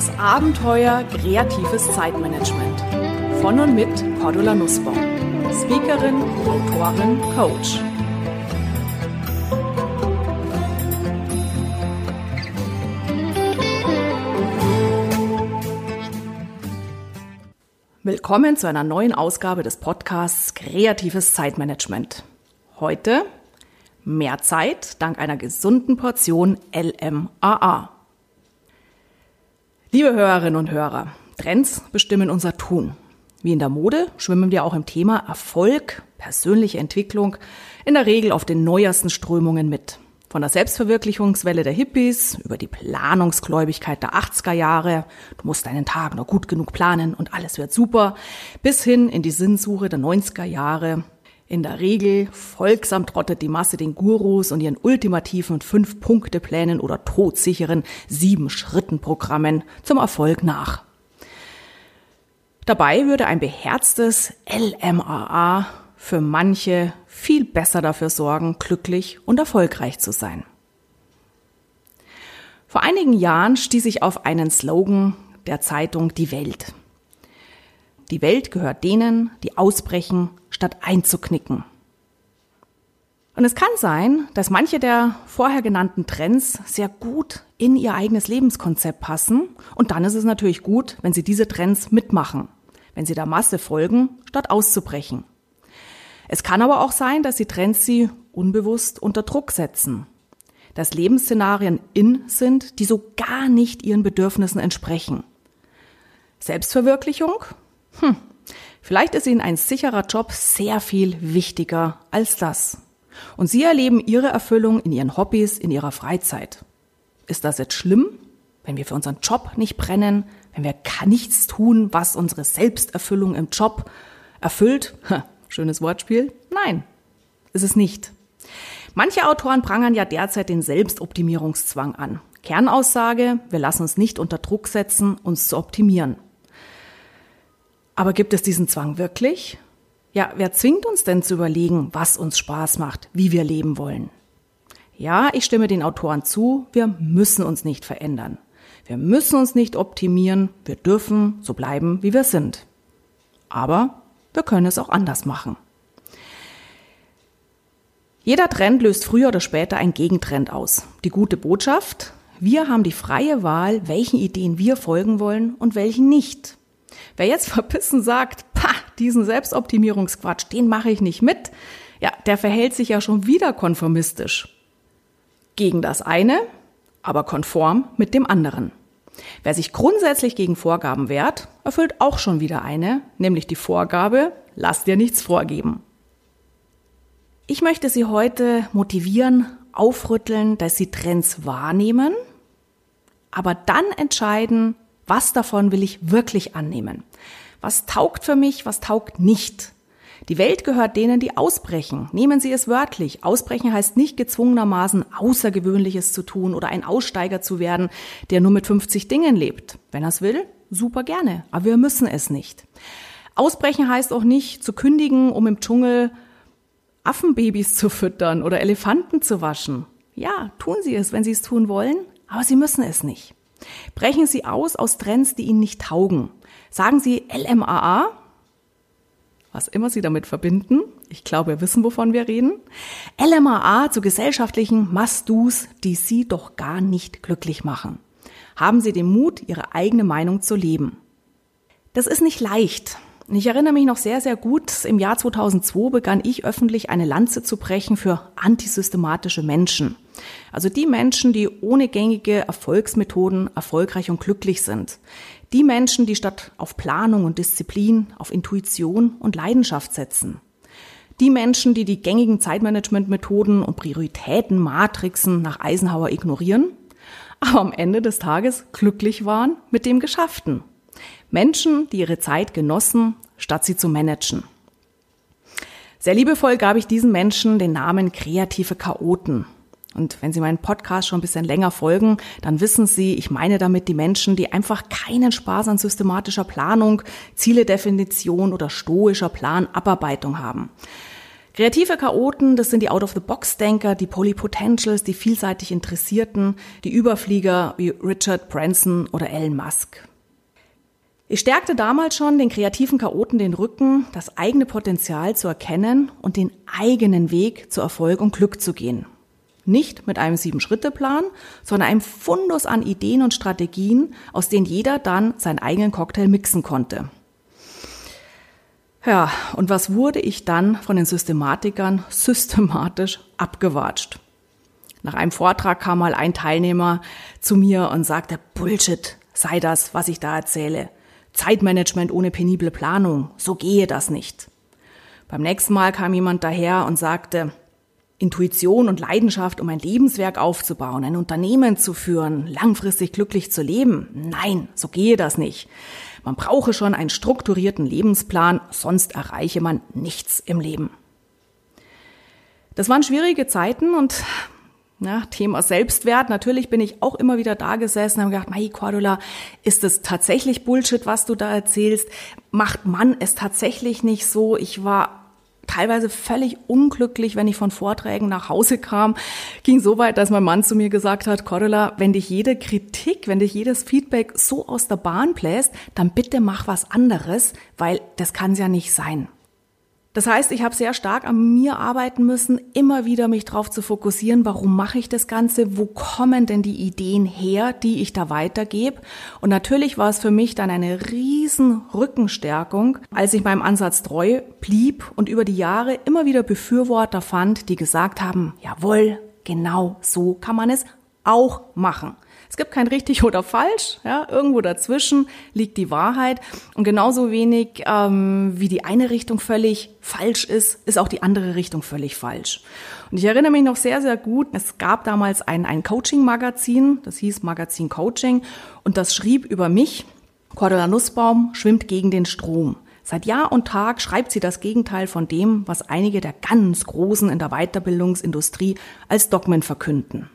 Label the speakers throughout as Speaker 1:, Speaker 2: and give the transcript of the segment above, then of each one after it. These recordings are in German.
Speaker 1: Das Abenteuer kreatives Zeitmanagement. Von und mit Cordula Nussbaum. Speakerin, Autorin, Coach. Willkommen zu einer neuen Ausgabe des Podcasts Kreatives Zeitmanagement. Heute mehr Zeit dank einer gesunden Portion LMAA. Liebe Hörerinnen und Hörer, Trends bestimmen unser Tun. Wie in der Mode schwimmen wir auch im Thema Erfolg, persönliche Entwicklung in der Regel auf den neuesten Strömungen mit. Von der Selbstverwirklichungswelle der Hippies über die Planungsgläubigkeit der 80er Jahre, du musst deinen Tag nur gut genug planen und alles wird super, bis hin in die Sinnsuche der 90er Jahre. In der Regel folgsam trottet die Masse den Gurus und ihren ultimativen Fünf-Punkte-Plänen oder todsicheren Sieben-Schritten-Programmen zum Erfolg nach. Dabei würde ein beherztes LMAA für manche viel besser dafür sorgen, glücklich und erfolgreich zu sein. Vor einigen Jahren stieß ich auf einen Slogan der Zeitung Die Welt. Die Welt gehört denen, die ausbrechen, statt einzuknicken. Und es kann sein, dass manche der vorher genannten Trends sehr gut in ihr eigenes Lebenskonzept passen. Und dann ist es natürlich gut, wenn sie diese Trends mitmachen, wenn sie der Masse folgen, statt auszubrechen. Es kann aber auch sein, dass die Trends sie unbewusst unter Druck setzen. Dass Lebensszenarien in sind, die so gar nicht ihren Bedürfnissen entsprechen. Selbstverwirklichung? Hm, vielleicht ist Ihnen ein sicherer Job sehr viel wichtiger als das. Und Sie erleben Ihre Erfüllung in Ihren Hobbys, in Ihrer Freizeit. Ist das jetzt schlimm, wenn wir für unseren Job nicht brennen, wenn wir nichts tun, was unsere Selbsterfüllung im Job erfüllt? Schönes Wortspiel? Nein, ist es nicht. Manche Autoren prangern ja derzeit den Selbstoptimierungszwang an. Kernaussage, wir lassen uns nicht unter Druck setzen, uns zu optimieren. Aber gibt es diesen Zwang wirklich? Ja, wer zwingt uns denn zu überlegen, was uns Spaß macht, wie wir leben wollen? Ja, ich stimme den Autoren zu, wir müssen uns nicht verändern. Wir müssen uns nicht optimieren, wir dürfen so bleiben, wie wir sind. Aber wir können es auch anders machen. Jeder Trend löst früher oder später einen Gegentrend aus. Die gute Botschaft, wir haben die freie Wahl, welchen Ideen wir folgen wollen und welchen nicht. Wer jetzt verbissen sagt, pah, diesen Selbstoptimierungsquatsch, den mache ich nicht mit, ja, der verhält sich ja schon wieder konformistisch. Gegen das eine, aber konform mit dem anderen. Wer sich grundsätzlich gegen Vorgaben wehrt, erfüllt auch schon wieder eine, nämlich die Vorgabe, lass dir nichts vorgeben. Ich möchte Sie heute motivieren, aufrütteln, dass Sie Trends wahrnehmen, aber dann entscheiden, was davon will ich wirklich annehmen. Was taugt für mich, was taugt nicht. Die Welt gehört denen, die ausbrechen. Nehmen Sie es wörtlich. Ausbrechen heißt nicht gezwungenermaßen Außergewöhnliches zu tun oder ein Aussteiger zu werden, der nur mit 50 Dingen lebt. Wenn er es will, super gerne. Aber wir müssen es nicht. Ausbrechen heißt auch nicht zu kündigen, um im Dschungel Affenbabys zu füttern oder Elefanten zu waschen. Ja, tun Sie es, wenn Sie es tun wollen, aber Sie müssen es nicht. Brechen Sie aus aus Trends, die Ihnen nicht taugen. Sagen Sie LMAA, was immer Sie damit verbinden. Ich glaube, wir wissen, wovon wir reden. LMAA zu gesellschaftlichen Must-Dos, die Sie doch gar nicht glücklich machen. Haben Sie den Mut, Ihre eigene Meinung zu leben. Das ist nicht leicht. Ich erinnere mich noch sehr, sehr gut, im Jahr 2002 begann ich öffentlich eine Lanze zu brechen für antisystematische Menschen. Also die Menschen, die ohne gängige Erfolgsmethoden erfolgreich und glücklich sind. Die Menschen, die statt auf Planung und Disziplin auf Intuition und Leidenschaft setzen. Die Menschen, die die gängigen Zeitmanagementmethoden und Prioritäten, Matrixen nach Eisenhower ignorieren, aber am Ende des Tages glücklich waren mit dem Geschafften. Menschen, die ihre Zeit genossen, statt sie zu managen. Sehr liebevoll gab ich diesen Menschen den Namen kreative Chaoten. Und wenn Sie meinen Podcast schon ein bisschen länger folgen, dann wissen Sie, ich meine damit die Menschen, die einfach keinen Spaß an systematischer Planung, Zieledefinition oder stoischer Planabarbeitung haben. Kreative Chaoten, das sind die Out-of-the-Box-Denker, die Polypotentials, die vielseitig Interessierten, die Überflieger wie Richard Branson oder Elon Musk. Ich stärkte damals schon den kreativen Chaoten den Rücken, das eigene Potenzial zu erkennen und den eigenen Weg zu Erfolg und Glück zu gehen. Nicht mit einem Sieben-Schritte-Plan, sondern einem Fundus an Ideen und Strategien, aus denen jeder dann seinen eigenen Cocktail mixen konnte. Ja, und was wurde ich dann von den Systematikern systematisch abgewatscht? Nach einem Vortrag kam mal ein Teilnehmer zu mir und sagte, Bullshit sei das, was ich da erzähle. Zeitmanagement ohne penible Planung, so gehe das nicht. Beim nächsten Mal kam jemand daher und sagte, Intuition und Leidenschaft, um ein Lebenswerk aufzubauen, ein Unternehmen zu führen, langfristig glücklich zu leben. Nein, so gehe das nicht. Man brauche schon einen strukturierten Lebensplan, sonst erreiche man nichts im Leben. Das waren schwierige Zeiten und ja, Thema Selbstwert. Natürlich bin ich auch immer wieder da gesessen und habe gedacht, Mai Cordula, ist es tatsächlich Bullshit, was du da erzählst? Macht man es tatsächlich nicht so? Ich war teilweise völlig unglücklich, wenn ich von Vorträgen nach Hause kam. Ging so weit, dass mein Mann zu mir gesagt hat, Cordula, wenn dich jede Kritik, wenn dich jedes Feedback so aus der Bahn bläst, dann bitte mach was anderes, weil das kann ja nicht sein. Das heißt, ich habe sehr stark an mir arbeiten müssen, immer wieder mich darauf zu fokussieren, warum mache ich das Ganze, wo kommen denn die Ideen her, die ich da weitergebe. Und natürlich war es für mich dann eine riesen Rückenstärkung, als ich meinem Ansatz treu blieb und über die Jahre immer wieder Befürworter fand, die gesagt haben, jawohl, genau so kann man es auch machen. Es gibt kein richtig oder falsch. Ja, irgendwo dazwischen liegt die Wahrheit. Und genauso wenig ähm, wie die eine Richtung völlig falsch ist, ist auch die andere Richtung völlig falsch. Und ich erinnere mich noch sehr, sehr gut, es gab damals ein, ein Coaching-Magazin, das hieß Magazin Coaching, und das schrieb über mich, Cordula Nussbaum schwimmt gegen den Strom. Seit Jahr und Tag schreibt sie das Gegenteil von dem, was einige der ganz Großen in der Weiterbildungsindustrie als Dogmen verkünden.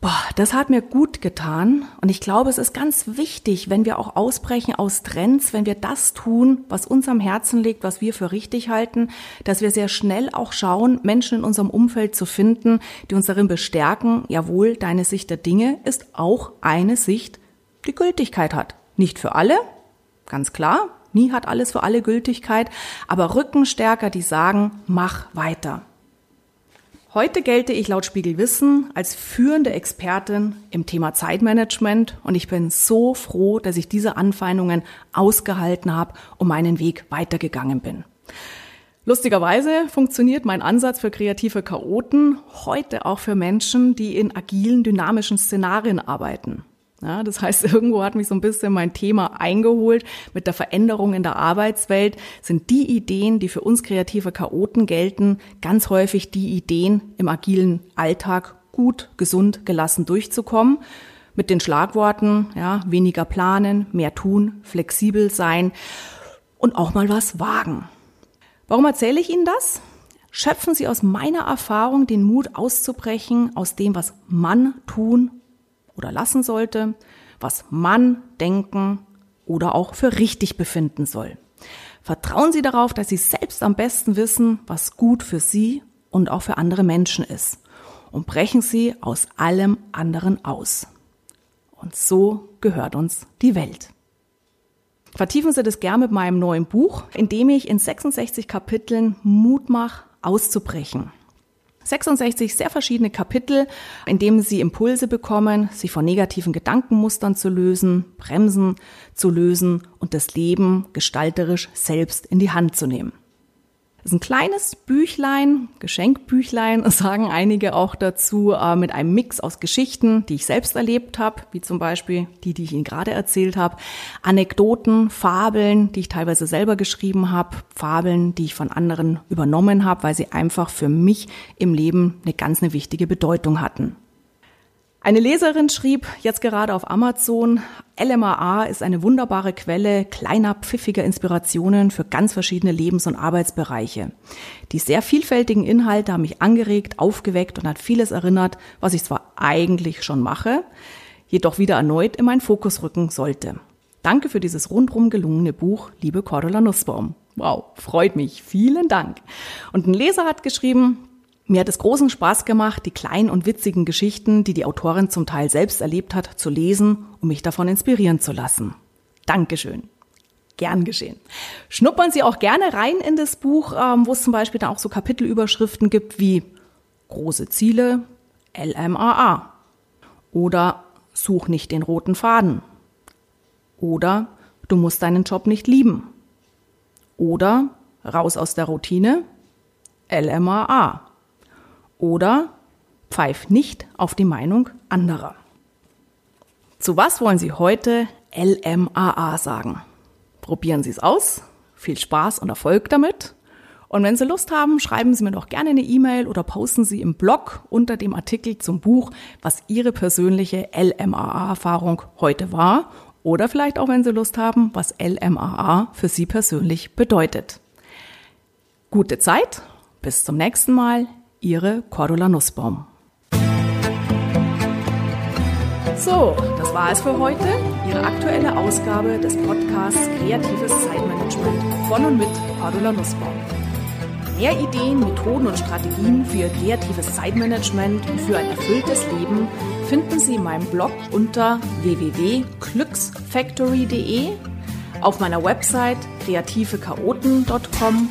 Speaker 1: Boah, das hat mir gut getan. Und ich glaube, es ist ganz wichtig, wenn wir auch ausbrechen aus Trends, wenn wir das tun, was uns am Herzen liegt, was wir für richtig halten, dass wir sehr schnell auch schauen, Menschen in unserem Umfeld zu finden, die uns darin bestärken, jawohl, deine Sicht der Dinge ist auch eine Sicht, die Gültigkeit hat. Nicht für alle, ganz klar. Nie hat alles für alle Gültigkeit, aber Rückenstärker, die sagen, mach weiter. Heute gelte ich laut Spiegel Wissen als führende Expertin im Thema Zeitmanagement und ich bin so froh, dass ich diese Anfeindungen ausgehalten habe und meinen Weg weitergegangen bin. Lustigerweise funktioniert mein Ansatz für kreative Chaoten heute auch für Menschen, die in agilen, dynamischen Szenarien arbeiten. Ja, das heißt, irgendwo hat mich so ein bisschen mein Thema eingeholt. Mit der Veränderung in der Arbeitswelt sind die Ideen, die für uns kreative Chaoten gelten, ganz häufig die Ideen im agilen Alltag gut, gesund, gelassen durchzukommen. Mit den Schlagworten, ja, weniger planen, mehr tun, flexibel sein und auch mal was wagen. Warum erzähle ich Ihnen das? Schöpfen Sie aus meiner Erfahrung den Mut auszubrechen aus dem, was man tun oder lassen sollte, was man denken oder auch für richtig befinden soll. Vertrauen Sie darauf, dass Sie selbst am besten wissen, was gut für Sie und auch für andere Menschen ist. Und brechen Sie aus allem anderen aus. Und so gehört uns die Welt. Vertiefen Sie das gern mit meinem neuen Buch, in dem ich in 66 Kapiteln Mut mache, auszubrechen. 66 sehr verschiedene Kapitel, in denen Sie Impulse bekommen, sich von negativen Gedankenmustern zu lösen, Bremsen zu lösen und das Leben gestalterisch selbst in die Hand zu nehmen. Das ist ein kleines Büchlein, Geschenkbüchlein, sagen einige auch dazu, äh, mit einem Mix aus Geschichten, die ich selbst erlebt habe, wie zum Beispiel die, die ich Ihnen gerade erzählt habe, Anekdoten, Fabeln, die ich teilweise selber geschrieben habe, Fabeln, die ich von anderen übernommen habe, weil sie einfach für mich im Leben eine ganz eine wichtige Bedeutung hatten. Eine Leserin schrieb jetzt gerade auf Amazon, LMAA ist eine wunderbare Quelle kleiner, pfiffiger Inspirationen für ganz verschiedene Lebens- und Arbeitsbereiche. Die sehr vielfältigen Inhalte haben mich angeregt, aufgeweckt und hat vieles erinnert, was ich zwar eigentlich schon mache, jedoch wieder erneut in meinen Fokus rücken sollte. Danke für dieses rundrum gelungene Buch, liebe Cordula Nussbaum. Wow, freut mich. Vielen Dank. Und ein Leser hat geschrieben, mir hat es großen Spaß gemacht, die kleinen und witzigen Geschichten, die die Autorin zum Teil selbst erlebt hat, zu lesen, um mich davon inspirieren zu lassen. Dankeschön. Gern geschehen. Schnuppern Sie auch gerne rein in das Buch, ähm, wo es zum Beispiel da auch so Kapitelüberschriften gibt wie Große Ziele, LMAA oder Such nicht den roten Faden oder Du musst deinen Job nicht lieben oder Raus aus der Routine, LMAA oder Pfeif nicht auf die Meinung anderer. Zu was wollen Sie heute LMAA sagen? Probieren Sie es aus. Viel Spaß und Erfolg damit. Und wenn Sie Lust haben, schreiben Sie mir doch gerne eine E-Mail oder posten Sie im Blog unter dem Artikel zum Buch, was Ihre persönliche LMAA-Erfahrung heute war. Oder vielleicht auch, wenn Sie Lust haben, was LMAA für Sie persönlich bedeutet. Gute Zeit. Bis zum nächsten Mal. Ihre Cordula Nussbaum. So, das war es für heute. Ihre aktuelle Ausgabe des Podcasts Kreatives Zeitmanagement von und mit Cordula Nussbaum. Mehr Ideen, Methoden und Strategien für kreatives Zeitmanagement und für ein erfülltes Leben finden Sie in meinem Blog unter www.glücksfactory.de, auf meiner Website kreativechaoten.com